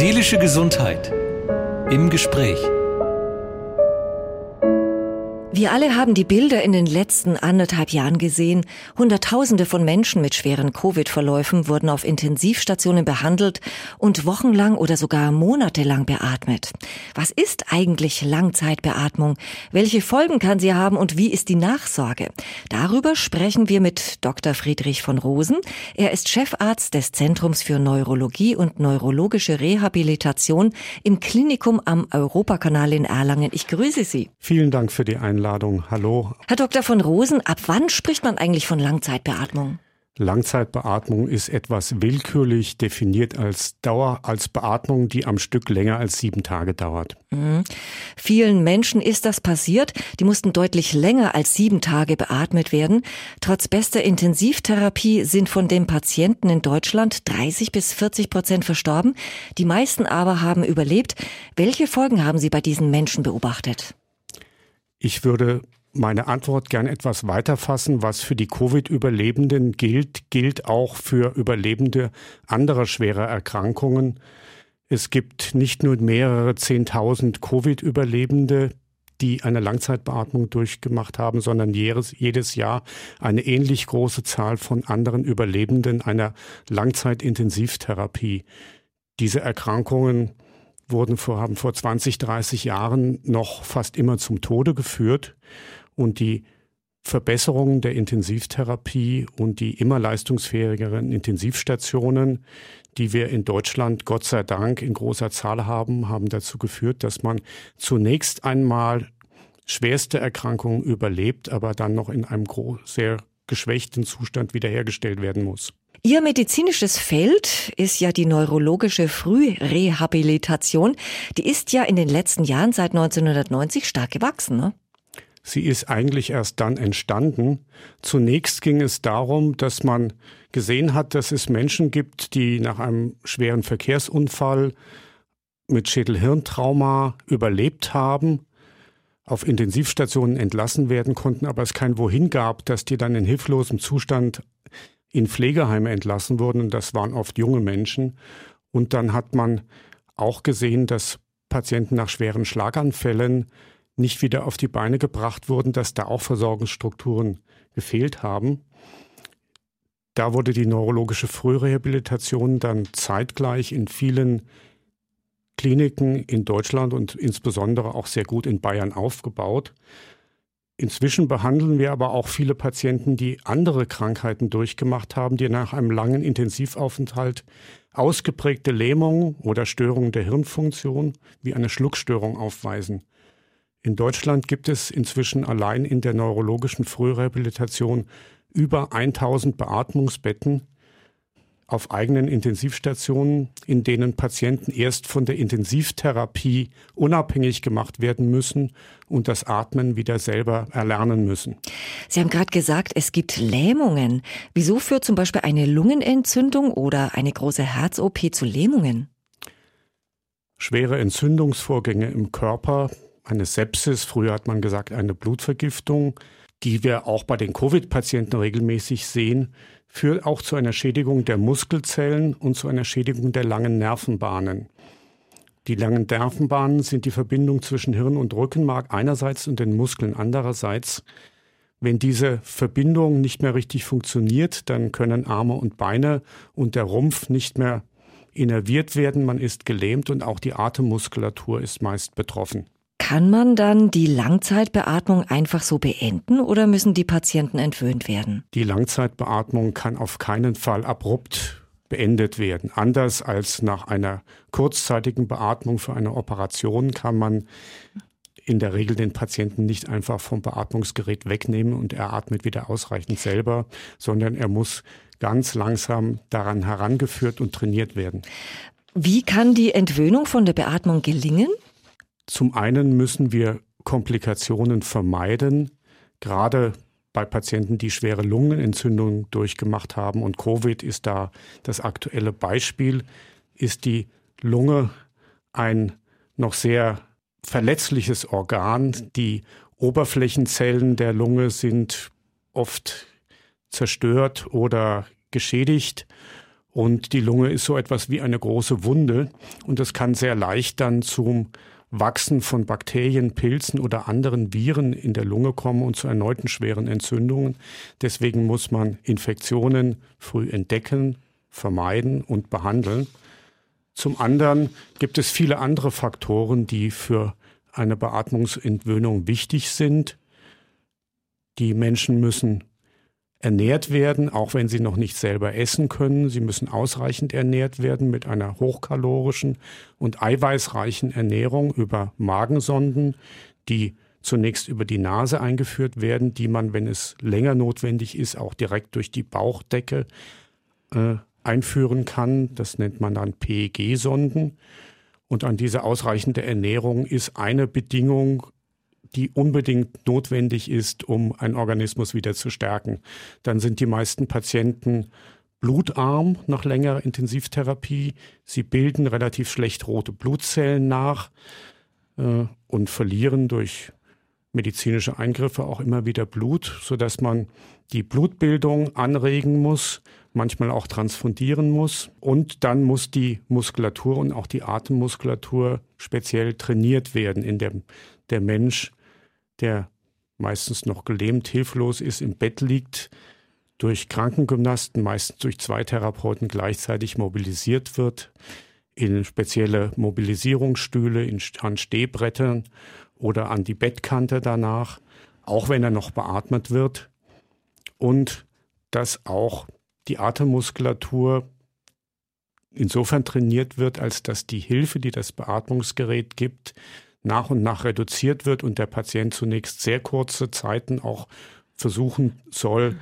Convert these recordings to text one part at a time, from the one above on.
Seelische Gesundheit im Gespräch. Wir alle haben die Bilder in den letzten anderthalb Jahren gesehen. Hunderttausende von Menschen mit schweren Covid-Verläufen wurden auf Intensivstationen behandelt und wochenlang oder sogar monatelang beatmet. Was ist eigentlich Langzeitbeatmung? Welche Folgen kann sie haben und wie ist die Nachsorge? Darüber sprechen wir mit Dr. Friedrich von Rosen. Er ist Chefarzt des Zentrums für Neurologie und neurologische Rehabilitation im Klinikum am Europakanal in Erlangen. Ich grüße Sie. Vielen Dank für die Einladung. Einladung. Hallo. Herr Dr. von Rosen, ab wann spricht man eigentlich von Langzeitbeatmung? Langzeitbeatmung ist etwas willkürlich definiert als Dauer, als Beatmung, die am Stück länger als sieben Tage dauert. Mhm. Vielen Menschen ist das passiert. Die mussten deutlich länger als sieben Tage beatmet werden. Trotz bester Intensivtherapie sind von den Patienten in Deutschland 30 bis 40 Prozent verstorben. Die meisten aber haben überlebt. Welche Folgen haben Sie bei diesen Menschen beobachtet? Ich würde meine Antwort gern etwas weiter fassen. Was für die Covid-Überlebenden gilt, gilt auch für Überlebende anderer schwerer Erkrankungen. Es gibt nicht nur mehrere Zehntausend Covid-Überlebende, die eine Langzeitbeatmung durchgemacht haben, sondern jedes, jedes Jahr eine ähnlich große Zahl von anderen Überlebenden einer Langzeitintensivtherapie. Diese Erkrankungen wurden vor, haben vor 20, 30 Jahren noch fast immer zum Tode geführt. Und die Verbesserungen der Intensivtherapie und die immer leistungsfähigeren Intensivstationen, die wir in Deutschland Gott sei Dank in großer Zahl haben, haben dazu geführt, dass man zunächst einmal schwerste Erkrankungen überlebt, aber dann noch in einem sehr geschwächten Zustand wiederhergestellt werden muss. Ihr medizinisches Feld ist ja die neurologische Frührehabilitation. Die ist ja in den letzten Jahren seit 1990 stark gewachsen. Ne? Sie ist eigentlich erst dann entstanden. Zunächst ging es darum, dass man gesehen hat, dass es Menschen gibt, die nach einem schweren Verkehrsunfall mit Schädelhirntrauma überlebt haben, auf Intensivstationen entlassen werden konnten, aber es kein Wohin gab, dass die dann in hilflosem Zustand in Pflegeheime entlassen wurden. Und das waren oft junge Menschen. Und dann hat man auch gesehen, dass Patienten nach schweren Schlaganfällen nicht wieder auf die Beine gebracht wurden, dass da auch Versorgungsstrukturen gefehlt haben. Da wurde die neurologische Frührehabilitation dann zeitgleich in vielen Kliniken in Deutschland und insbesondere auch sehr gut in Bayern aufgebaut. Inzwischen behandeln wir aber auch viele Patienten, die andere Krankheiten durchgemacht haben, die nach einem langen Intensivaufenthalt ausgeprägte Lähmungen oder Störungen der Hirnfunktion wie eine Schluckstörung aufweisen. In Deutschland gibt es inzwischen allein in der neurologischen Frührehabilitation über 1000 Beatmungsbetten, auf eigenen Intensivstationen, in denen Patienten erst von der Intensivtherapie unabhängig gemacht werden müssen und das Atmen wieder selber erlernen müssen. Sie haben gerade gesagt, es gibt Lähmungen. Wieso führt zum Beispiel eine Lungenentzündung oder eine große Herz-OP zu Lähmungen? Schwere Entzündungsvorgänge im Körper, eine Sepsis, früher hat man gesagt eine Blutvergiftung, die wir auch bei den Covid-Patienten regelmäßig sehen, führt auch zu einer Schädigung der Muskelzellen und zu einer Schädigung der langen Nervenbahnen. Die langen Nervenbahnen sind die Verbindung zwischen Hirn und Rückenmark einerseits und den Muskeln andererseits. Wenn diese Verbindung nicht mehr richtig funktioniert, dann können Arme und Beine und der Rumpf nicht mehr innerviert werden, man ist gelähmt und auch die Atemmuskulatur ist meist betroffen. Kann man dann die Langzeitbeatmung einfach so beenden oder müssen die Patienten entwöhnt werden? Die Langzeitbeatmung kann auf keinen Fall abrupt beendet werden. Anders als nach einer kurzzeitigen Beatmung für eine Operation kann man in der Regel den Patienten nicht einfach vom Beatmungsgerät wegnehmen und er atmet wieder ausreichend selber, sondern er muss ganz langsam daran herangeführt und trainiert werden. Wie kann die Entwöhnung von der Beatmung gelingen? Zum einen müssen wir Komplikationen vermeiden, gerade bei Patienten, die schwere Lungenentzündungen durchgemacht haben. Und Covid ist da das aktuelle Beispiel. Ist die Lunge ein noch sehr verletzliches Organ. Die Oberflächenzellen der Lunge sind oft zerstört oder geschädigt. Und die Lunge ist so etwas wie eine große Wunde und es kann sehr leicht dann zum Wachsen von Bakterien, Pilzen oder anderen Viren in der Lunge kommen und zu erneuten schweren Entzündungen. Deswegen muss man Infektionen früh entdecken, vermeiden und behandeln. Zum anderen gibt es viele andere Faktoren, die für eine Beatmungsentwöhnung wichtig sind. Die Menschen müssen ernährt werden, auch wenn sie noch nicht selber essen können. Sie müssen ausreichend ernährt werden mit einer hochkalorischen und eiweißreichen Ernährung über Magensonden, die zunächst über die Nase eingeführt werden, die man, wenn es länger notwendig ist, auch direkt durch die Bauchdecke äh, einführen kann. Das nennt man dann PEG-Sonden. Und an diese ausreichende Ernährung ist eine Bedingung die unbedingt notwendig ist, um einen Organismus wieder zu stärken. Dann sind die meisten Patienten blutarm nach längerer Intensivtherapie. Sie bilden relativ schlecht rote Blutzellen nach äh, und verlieren durch medizinische Eingriffe auch immer wieder Blut, sodass man die Blutbildung anregen muss, manchmal auch transfundieren muss. Und dann muss die Muskulatur und auch die Atemmuskulatur speziell trainiert werden, in der der Mensch der meistens noch gelähmt, hilflos ist, im Bett liegt, durch Krankengymnasten, meistens durch zwei Therapeuten gleichzeitig mobilisiert wird, in spezielle Mobilisierungsstühle, in, an Stehbrettern oder an die Bettkante danach, auch wenn er noch beatmet wird. Und dass auch die Atemmuskulatur insofern trainiert wird, als dass die Hilfe, die das Beatmungsgerät gibt, nach und nach reduziert wird und der Patient zunächst sehr kurze Zeiten auch versuchen soll,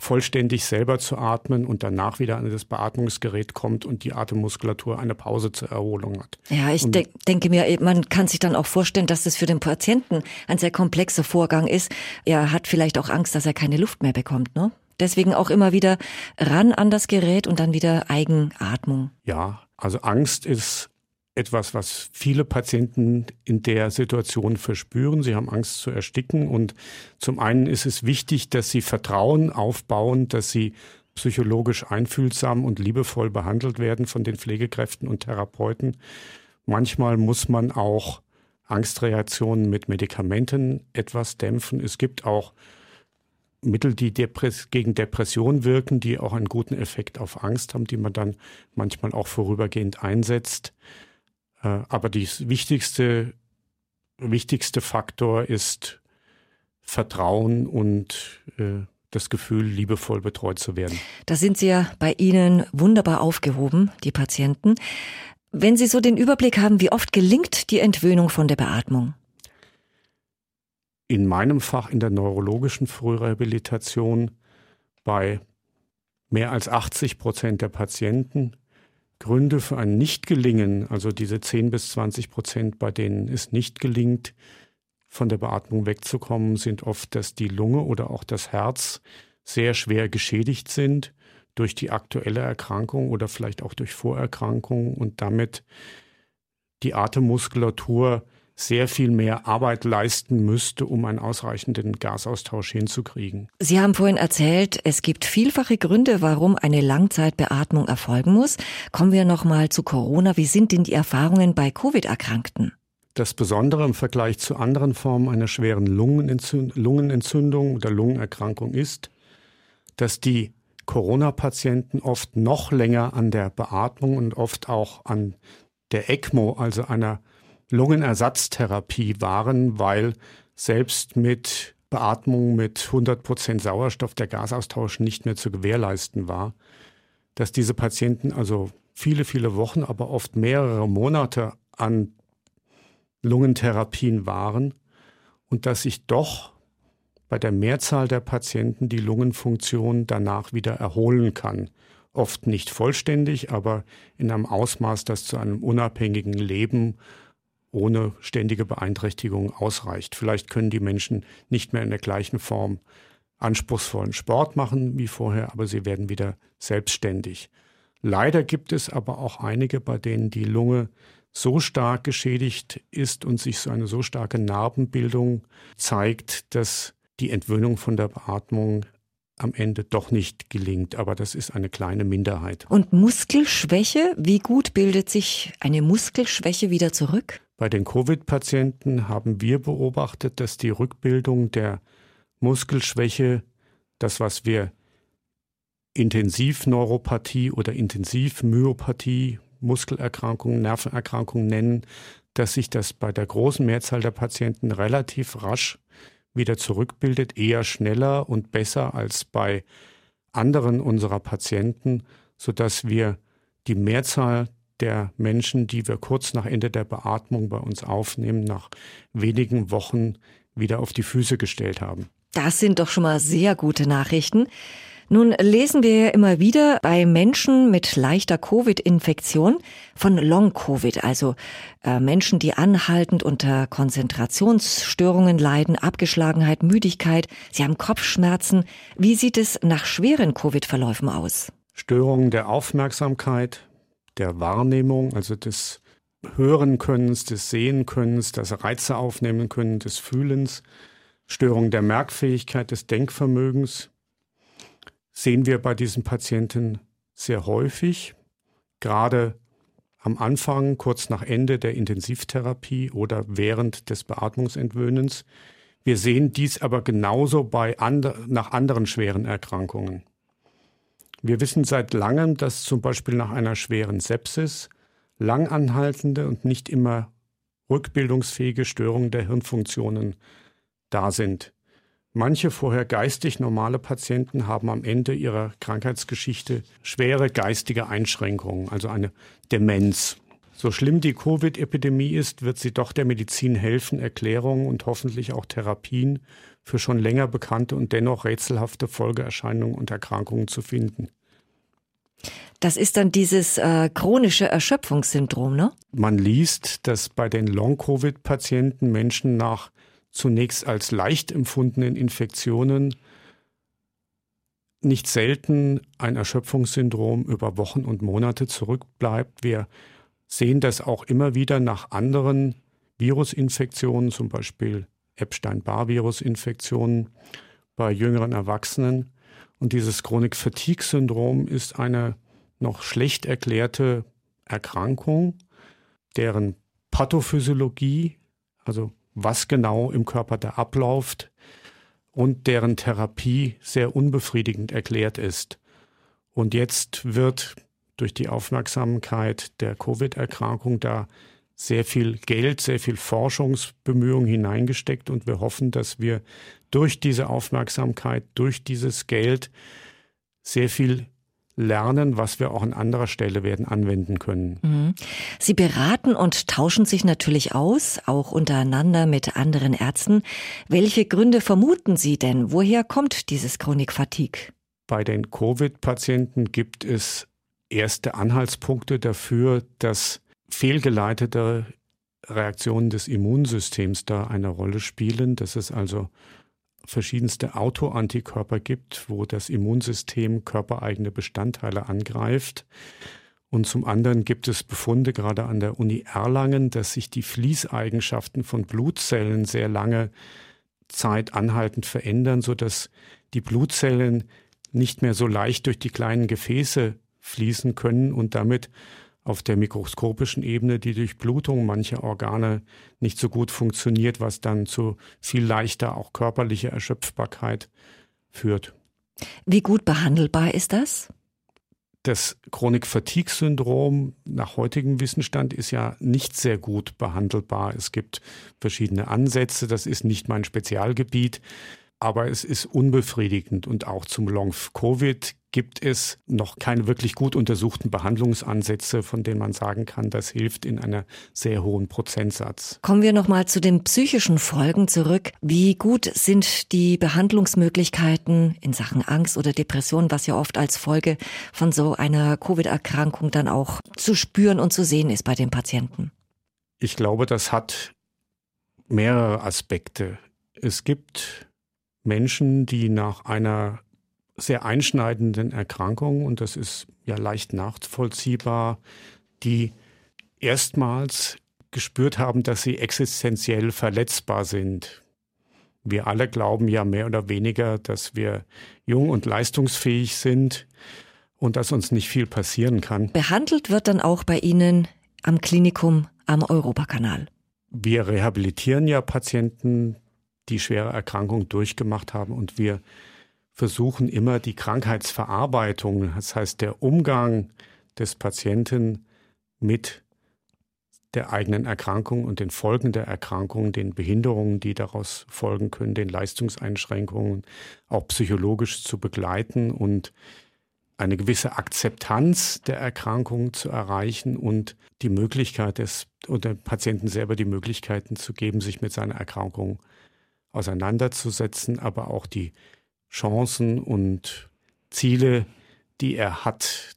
vollständig selber zu atmen und danach wieder an das Beatmungsgerät kommt und die Atemmuskulatur eine Pause zur Erholung hat. Ja, ich de denke mir, man kann sich dann auch vorstellen, dass das für den Patienten ein sehr komplexer Vorgang ist. Er hat vielleicht auch Angst, dass er keine Luft mehr bekommt, ne? Deswegen auch immer wieder ran an das Gerät und dann wieder Eigenatmung. Ja, also Angst ist etwas, was viele Patienten in der Situation verspüren. Sie haben Angst zu ersticken und zum einen ist es wichtig, dass sie Vertrauen aufbauen, dass sie psychologisch einfühlsam und liebevoll behandelt werden von den Pflegekräften und Therapeuten. Manchmal muss man auch Angstreaktionen mit Medikamenten etwas dämpfen. Es gibt auch Mittel, die Depress gegen Depression wirken, die auch einen guten Effekt auf Angst haben, die man dann manchmal auch vorübergehend einsetzt. Äh, aber das wichtigste, wichtigste Faktor ist Vertrauen und äh, das Gefühl, liebevoll betreut zu werden. Da sind Sie ja bei Ihnen wunderbar aufgehoben, die Patienten. Wenn Sie so den Überblick haben, wie oft gelingt die Entwöhnung von der Beatmung? In meinem Fach in der neurologischen Frührehabilitation bei mehr als 80 Prozent der Patienten Gründe für ein Nichtgelingen, also diese 10 bis 20 Prozent, bei denen es nicht gelingt, von der Beatmung wegzukommen, sind oft, dass die Lunge oder auch das Herz sehr schwer geschädigt sind durch die aktuelle Erkrankung oder vielleicht auch durch Vorerkrankungen und damit die Atemmuskulatur sehr viel mehr Arbeit leisten müsste, um einen ausreichenden Gasaustausch hinzukriegen. Sie haben vorhin erzählt, es gibt vielfache Gründe, warum eine Langzeitbeatmung erfolgen muss. Kommen wir noch mal zu Corona. Wie sind denn die Erfahrungen bei Covid-Erkrankten? Das Besondere im Vergleich zu anderen Formen einer schweren Lungenentzündung oder Lungenerkrankung ist, dass die Corona-Patienten oft noch länger an der Beatmung und oft auch an der ECMO, also einer Lungenersatztherapie waren, weil selbst mit Beatmung mit 100 Prozent Sauerstoff der Gasaustausch nicht mehr zu gewährleisten war, dass diese Patienten also viele, viele Wochen, aber oft mehrere Monate an Lungentherapien waren und dass sich doch bei der Mehrzahl der Patienten die Lungenfunktion danach wieder erholen kann. Oft nicht vollständig, aber in einem Ausmaß, das zu einem unabhängigen Leben ohne ständige Beeinträchtigung ausreicht. Vielleicht können die Menschen nicht mehr in der gleichen Form anspruchsvollen Sport machen wie vorher, aber sie werden wieder selbstständig. Leider gibt es aber auch einige, bei denen die Lunge so stark geschädigt ist und sich so eine so starke Narbenbildung zeigt, dass die Entwöhnung von der Beatmung am Ende doch nicht gelingt. Aber das ist eine kleine Minderheit. Und Muskelschwäche, wie gut bildet sich eine Muskelschwäche wieder zurück? Bei den Covid-Patienten haben wir beobachtet, dass die Rückbildung der Muskelschwäche, das was wir Intensivneuropathie oder Intensivmyopathie, Muskelerkrankungen, Nervenerkrankungen nennen, dass sich das bei der großen Mehrzahl der Patienten relativ rasch wieder zurückbildet, eher schneller und besser als bei anderen unserer Patienten, sodass wir die Mehrzahl der Menschen, die wir kurz nach Ende der Beatmung bei uns aufnehmen, nach wenigen Wochen wieder auf die Füße gestellt haben. Das sind doch schon mal sehr gute Nachrichten. Nun lesen wir ja immer wieder bei Menschen mit leichter Covid-Infektion von Long-Covid, also äh, Menschen, die anhaltend unter Konzentrationsstörungen leiden, Abgeschlagenheit, Müdigkeit, sie haben Kopfschmerzen. Wie sieht es nach schweren Covid-Verläufen aus? Störungen der Aufmerksamkeit, der Wahrnehmung, also des Hörenkönnens, des Sehenkönnens, das Reize aufnehmen können, des Fühlens, Störungen der Merkfähigkeit, des Denkvermögens, sehen wir bei diesen Patienten sehr häufig, gerade am Anfang, kurz nach Ende der Intensivtherapie oder während des Beatmungsentwöhnens. Wir sehen dies aber genauso bei andre, nach anderen schweren Erkrankungen. Wir wissen seit langem, dass zum Beispiel nach einer schweren Sepsis langanhaltende und nicht immer rückbildungsfähige Störungen der Hirnfunktionen da sind. Manche vorher geistig normale Patienten haben am Ende ihrer Krankheitsgeschichte schwere geistige Einschränkungen, also eine Demenz. So schlimm die Covid-Epidemie ist, wird sie doch der Medizin helfen, Erklärungen und hoffentlich auch Therapien für schon länger bekannte und dennoch rätselhafte Folgeerscheinungen und Erkrankungen zu finden. Das ist dann dieses äh, chronische Erschöpfungssyndrom, ne? Man liest, dass bei den Long-Covid-Patienten Menschen nach zunächst als leicht empfundenen Infektionen nicht selten ein Erschöpfungssyndrom über Wochen und Monate zurückbleibt. Wir sehen das auch immer wieder nach anderen Virusinfektionen, zum Beispiel Epstein-Barr-Virusinfektionen bei jüngeren Erwachsenen. Und dieses Chronik-Fatigue-Syndrom ist eine noch schlecht erklärte Erkrankung, deren Pathophysiologie, also was genau im Körper da abläuft und deren Therapie sehr unbefriedigend erklärt ist. Und jetzt wird durch die Aufmerksamkeit der Covid-Erkrankung da sehr viel Geld, sehr viel Forschungsbemühungen hineingesteckt und wir hoffen, dass wir durch diese Aufmerksamkeit, durch dieses Geld sehr viel lernen, was wir auch an anderer Stelle werden anwenden können. Mhm. Sie beraten und tauschen sich natürlich aus, auch untereinander mit anderen Ärzten. Welche Gründe vermuten Sie denn? Woher kommt dieses Chronik-Fatigue? Bei den Covid-Patienten gibt es erste Anhaltspunkte dafür, dass fehlgeleitete Reaktionen des Immunsystems da eine Rolle spielen, dass es also verschiedenste Autoantikörper gibt, wo das Immunsystem körpereigene Bestandteile angreift. Und zum anderen gibt es Befunde gerade an der Uni Erlangen, dass sich die Fließeigenschaften von Blutzellen sehr lange Zeit anhaltend verändern, sodass die Blutzellen nicht mehr so leicht durch die kleinen Gefäße fließen können und damit auf der mikroskopischen Ebene die Durchblutung mancher Organe nicht so gut funktioniert, was dann zu viel leichter auch körperlicher Erschöpfbarkeit führt. Wie gut behandelbar ist das? Das Chronik-Fatigue-Syndrom nach heutigem Wissensstand ist ja nicht sehr gut behandelbar. Es gibt verschiedene Ansätze, das ist nicht mein Spezialgebiet aber es ist unbefriedigend und auch zum Long-Covid gibt es noch keine wirklich gut untersuchten Behandlungsansätze, von denen man sagen kann, das hilft in einer sehr hohen Prozentsatz. Kommen wir nochmal zu den psychischen Folgen zurück. Wie gut sind die Behandlungsmöglichkeiten in Sachen Angst oder Depression, was ja oft als Folge von so einer Covid-Erkrankung dann auch zu spüren und zu sehen ist bei den Patienten? Ich glaube, das hat mehrere Aspekte. Es gibt Menschen, die nach einer sehr einschneidenden Erkrankung, und das ist ja leicht nachvollziehbar, die erstmals gespürt haben, dass sie existenziell verletzbar sind. Wir alle glauben ja mehr oder weniger, dass wir jung und leistungsfähig sind und dass uns nicht viel passieren kann. Behandelt wird dann auch bei Ihnen am Klinikum am Europakanal. Wir rehabilitieren ja Patienten, die schwere Erkrankungen durchgemacht haben. Und wir versuchen immer die Krankheitsverarbeitung, das heißt der Umgang des Patienten mit der eigenen Erkrankung und den Folgen der Erkrankung, den Behinderungen, die daraus folgen können, den Leistungseinschränkungen auch psychologisch zu begleiten und eine gewisse Akzeptanz der Erkrankung zu erreichen und die Möglichkeit des oder Patienten selber die Möglichkeiten zu geben, sich mit seiner Erkrankung auseinanderzusetzen, aber auch die Chancen und Ziele, die er hat,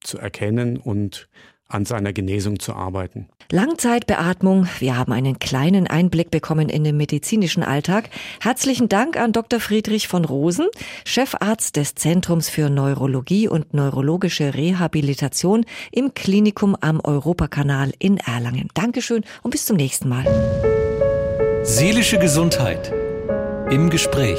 zu erkennen und an seiner Genesung zu arbeiten. Langzeitbeatmung. Wir haben einen kleinen Einblick bekommen in den medizinischen Alltag. Herzlichen Dank an Dr. Friedrich von Rosen, Chefarzt des Zentrums für Neurologie und neurologische Rehabilitation im Klinikum am Europakanal in Erlangen. Dankeschön und bis zum nächsten Mal. Seelische Gesundheit im Gespräch.